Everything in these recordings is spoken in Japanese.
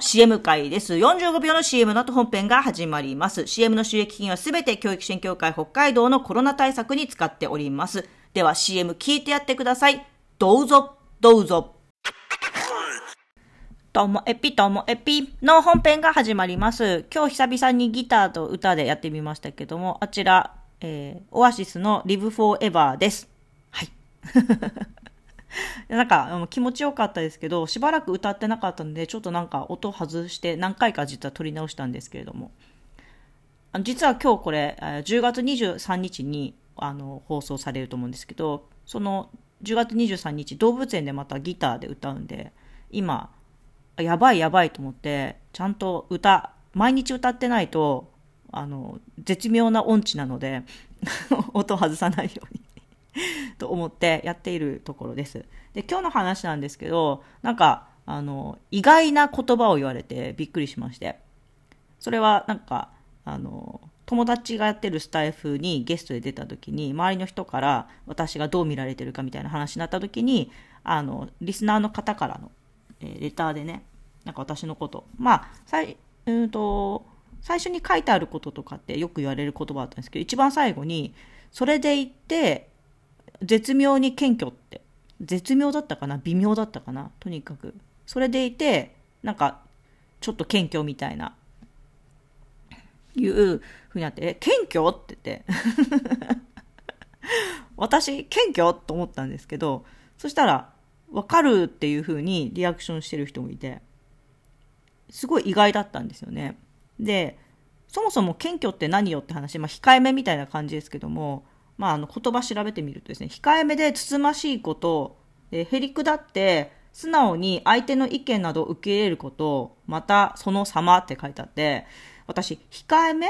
CM 会です。45秒の CM の後本編が始まります。CM の収益金はすべて教育支援協会北海道のコロナ対策に使っております。では CM 聞いてやってください。どうぞ、どうぞ。ともエピともエピの本編が始まります。今日久々にギターと歌でやってみましたけども、あちら、えー、オアシスの Live Forever です。はい。なんか気持ちよかったですけど、しばらく歌ってなかったので、ちょっとなんか音外して何回か実は撮り直したんですけれども、実は今日これ、10月23日にあの放送されると思うんですけど、その10月23日、動物園でまたギターで歌うんで、今、やばいやばいと思って、ちゃんと歌、毎日歌ってないと、あの、絶妙な音痴なので、音外さないように。と思ってやっているところです。で、今日の話なんですけど、なんか、あの、意外な言葉を言われてびっくりしまして。それはなんか、あの、友達がやってるスタイフにゲストで出た時に、周りの人から私がどう見られてるかみたいな話になった時に、あの、リスナーの方からの、えーレターでね、なんか私のこと、まあ、さい、うんと、最初に書いてあることとかってよく言われる言葉だったんですけど、一番最後に、それで言って、絶妙に謙虚って、絶妙だったかな？微妙だったかな？とにかく。それでいて、なんか、ちょっと謙虚みたいな、いうふうになって、え、謙虚？って言って。私、謙虚？と思ったんですけど、そしたら、わかるっていうふうにリアクションしてる人もいて、すごい意外だったんですよね。で、そもそも謙虚って何よって話、まあ、控えめみたいな感じですけども、まあ、あの言葉調べてみるとですね、控えめでつつましいこと、へりくだって素直に相手の意見などを受け入れること、またその様って書いてあって、私、控えめ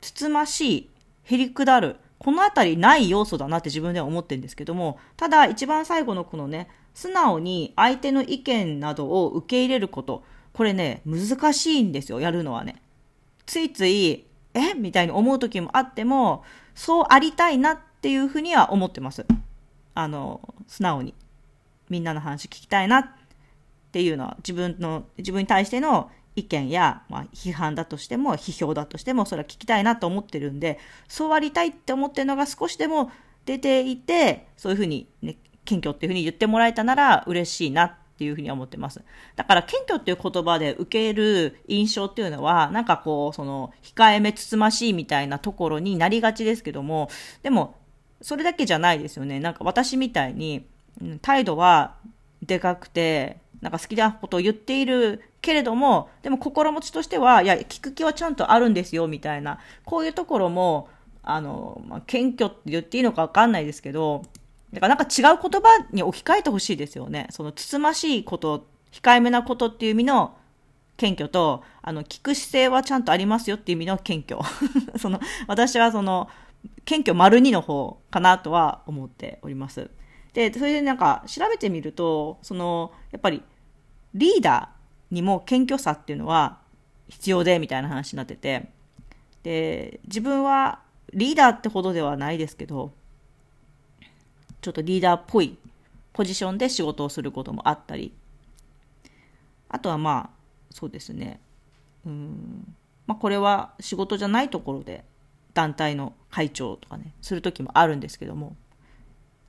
つつましい、へりくだる、このあたりない要素だなって自分では思ってるんですけども、ただ一番最後のこのね、素直に相手の意見などを受け入れること、これね、難しいんですよ、やるのはね。ついつい、え？みたいに思う時もあっても、そうありたいなっっていうふうには思ってます。あの、素直に。みんなの話聞きたいなっていうのは、自分の、自分に対しての意見や、まあ、批判だとしても、批評だとしても、それは聞きたいなと思ってるんで、そうありたいって思ってるのが少しでも出ていて、そういうふうにね、謙虚っていうふうに言ってもらえたなら嬉しいなっていうふうに思ってます。だから謙虚っていう言葉で受ける印象っていうのは、なんかこう、その、控えめつつましいみたいなところになりがちですけども、でも、それだけじゃないですよね。なんか私みたいに、態度はでかくて、なんか好きなことを言っているけれども、でも心持ちとしては、いや、聞く気はちゃんとあるんですよ、みたいな、こういうところも、あの、まあ、謙虚って言っていいのかわかんないですけど、だからなんか違う言葉に置き換えてほしいですよね。そのつつましいこと、控えめなことっていう意味の謙虚と、あの、聞く姿勢はちゃんとありますよっていう意味の謙虚。その、私はその、謙虚丸二の方かなとは思っております。で、それでなんか調べてみると、その、やっぱりリーダーにも謙虚さっていうのは必要でみたいな話になってて、で、自分はリーダーってほどではないですけど、ちょっとリーダーっぽいポジションで仕事をすることもあったり、あとはまあ、そうですね、うん、まあこれは仕事じゃないところで団体の会長とかね、する時もあるんですけども、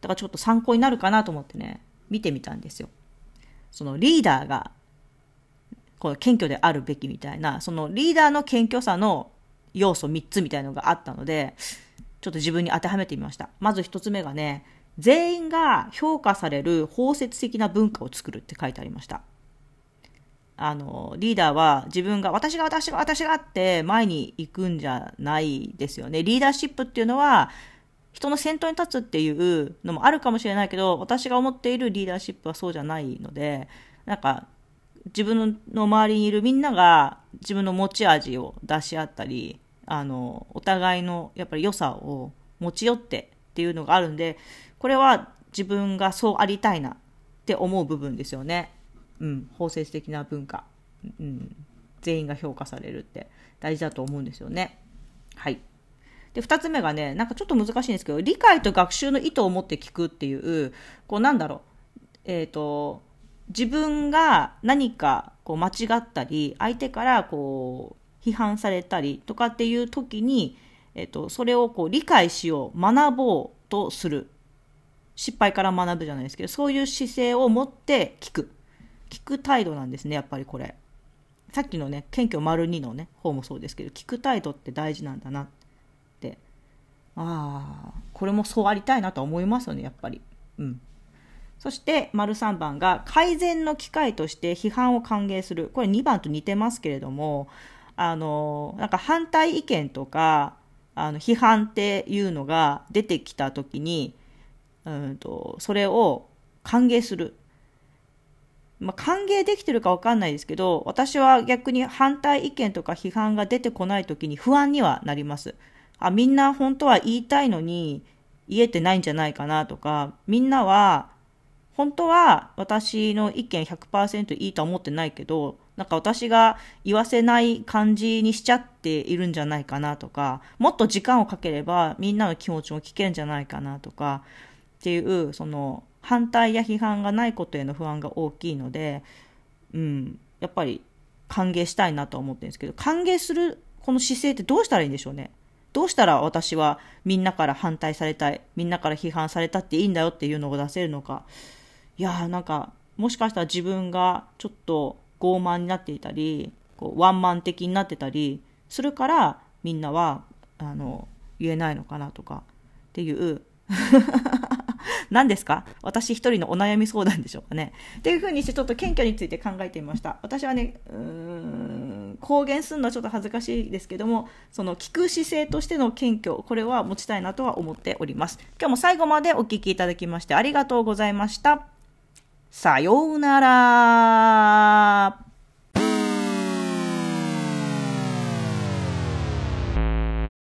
だからちょっと参考になるかなと思ってね、見てみたんですよ。そのリーダーが、この謙虚であるべきみたいな、そのリーダーの謙虚さの要素3つみたいのがあったので、ちょっと自分に当てはめてみました。まず1つ目がね、全員が評価される包摂的な文化を作るって書いてありました。あの、リーダーは自分が、私が私が私がって前に行くんじゃないですよね。リーダーシップっていうのは、人の先頭に立つっていうのもあるかもしれないけど、私が思っているリーダーシップはそうじゃないので、なんか、自分の周りにいるみんなが自分の持ち味を出し合ったり、あの、お互いのやっぱり良さを持ち寄ってっていうのがあるんで、これは自分がそうありたいなって思う部分ですよね。うん、包摂的な文化。うん、全員が評価されるって大事だと思うんですよね。はい。で、二つ目がね、なんかちょっと難しいんですけど、理解と学習の意図を持って聞くっていう、こうなんだろう、えっ、と、自分が何かこう間違ったり相手からこう批判されたりとかっていう時に、えっと、それをこう理解しよう学ぼうとする失敗から学ぶじゃないですけどそういう姿勢を持って聞く聞く態度なんですねやっぱりこれさっきのね謙虚丸2のね方もそうですけど聞く態度って大事なんだなってああこれもそうありたいなとは思いますよねやっぱりうんそして、丸3番が改善の機会として批判を歓迎する。これ2番と似てますけれども、あの、なんか反対意見とか、あの、批判っていうのが出てきたときに、うんと、それを歓迎する。まあ、歓迎できてるかわかんないですけど、私は逆に反対意見とか批判が出てこないときに不安にはなります。あ、みんな本当は言いたいのに言えてないんじゃないかなとか、みんなは本当は私の意見100%いいとは思ってないけど、なんか私が言わせない感じにしちゃっているんじゃないかなとか、もっと時間をかければみんなの気持ちも聞けるんじゃないかなとか、っていう、その反対や批判がないことへの不安が大きいので、うん、やっぱり歓迎したいなと思ってるんですけど、歓迎するこの姿勢ってどうしたらいいんでしょうね。どうしたら私はみんなから反対されたい、みんなから批判されたっていいんだよっていうのを出せるのか。いやーなんかもしかしたら自分がちょっと傲慢になっていたりこうワンマン的になってたりするからみんなはあの言えないのかなとかっていう何ですか？私一人のお悩み相談でしょうかね。っていうふうにしてちょっと謙虚について考えてみました。私はね、うーん、公言するのはちょっと恥ずかしいですけども、その聞く姿勢としての謙虚、これは持ちたいなとは思っております。今日も最後までお聴きいただきましてありがとうございました。さようなら。